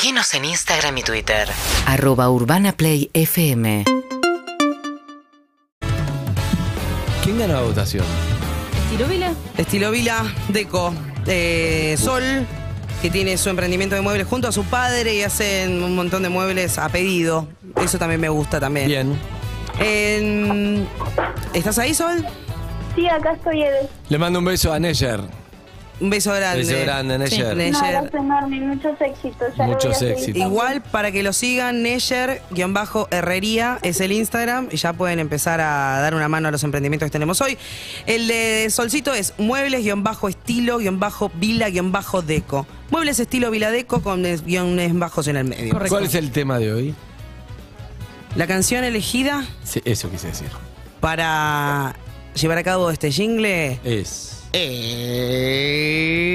Seguinos en Instagram y Twitter. Arroba Urbana Play FM. ¿Quién ganó la votación? ¿Estilo Vila? Estilo Vila Deco. eh, Sol, que tiene su emprendimiento de muebles junto a su padre y hacen un montón de muebles a pedido. Eso también me gusta también. Bien. En- ¿Estás ahí, Sol? Sí, acá estoy, Ede. Le mando un beso a Neyer. Un beso grande. Beso grande, Neyer. Neyer. Un abrazo enorme, muchos éxitos. Ya Muchos éxitos. Igual para que lo sigan, Neyer-herrería es el Instagram y ya pueden empezar a dar una mano a los emprendimientos que tenemos hoy. El de Solcito es muebles-estilo-vila-deco. Muebles estilo Viladeco con es- guiones bajos en el medio. Correcto. ¿Cuál es el tema de hoy? La canción elegida Sí, eso quise decir. para llevar a cabo este jingle Es. Es...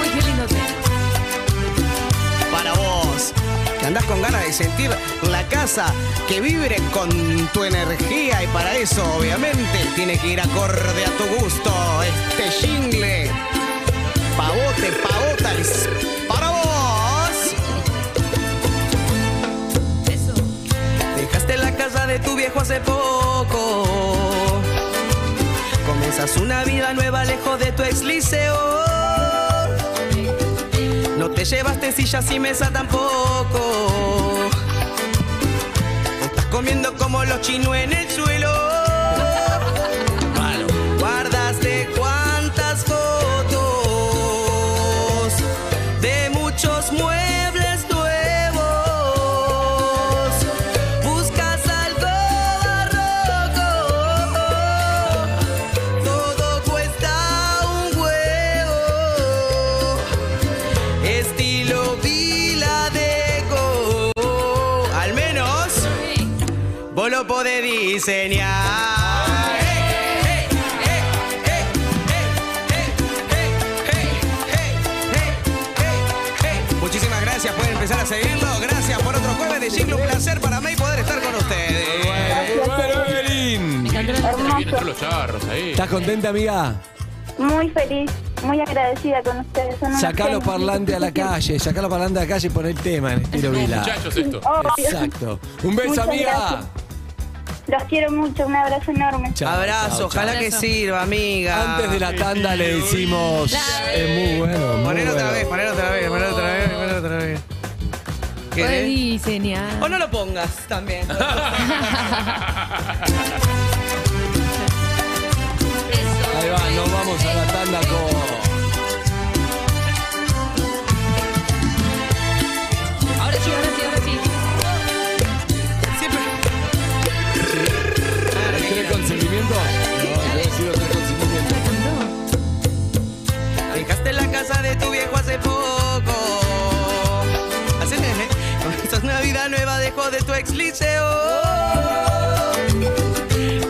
Uy, qué lindo tema. para vos. Que andás con ganas de sentir la casa que vibre con tu energía y para eso obviamente tiene que ir acorde a tu gusto. Este jingle. Pavote, pavota, es para vos. Eso. Dejaste la casa de tu viejo hace poco. Comenzas una vida nueva lejos de tu ex liceo. No te llevaste sillas y mesa tampoco. Estás comiendo como los chinos vos lo podés diseñar. Muchísimas gracias, pueden empezar a seguirlo. Gracias por otro jueves de Jingle. Un placer para mí poder estar con ustedes. Bueno, Evelyn. Los charros ahí. ¿Estás contenta, amiga? Muy feliz, muy agradecida con ustedes. Son Sacá los parlantes a la calle, sacá los parlantes a la calle y pon el tema en estilo Vila. Muchachos, esto. Obvio. Exacto. Un beso, Muchas amiga. gracias. Los quiero mucho, un abrazo enorme. Chao, Abrazo, chao, ojalá chao. que sirva, amiga. Antes de la tanda le decimos. Es muy bueno. muy Poner otra bueno. vez, poner otra vez, poner otra vez, poner otra vez. Puedes ¿Querés? diseñar. O no lo pongas también. de tu ex liceo.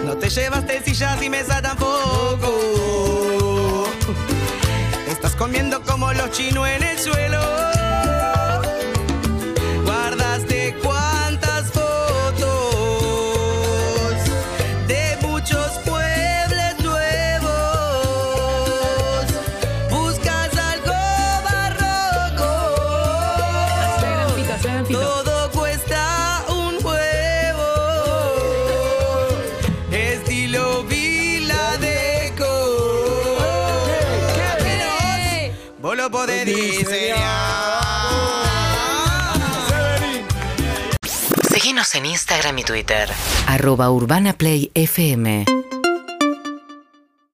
No te llevaste sillas y mesa tampoco. Estás comiendo como los chinos en el suelo. Guardaste cuántas fotos de muchos muebles nuevos. Buscas algo barroco. Todo Vos lo podés diseñar. Seguinos en Instagram y Twitter. Arroba Urbana Play FM.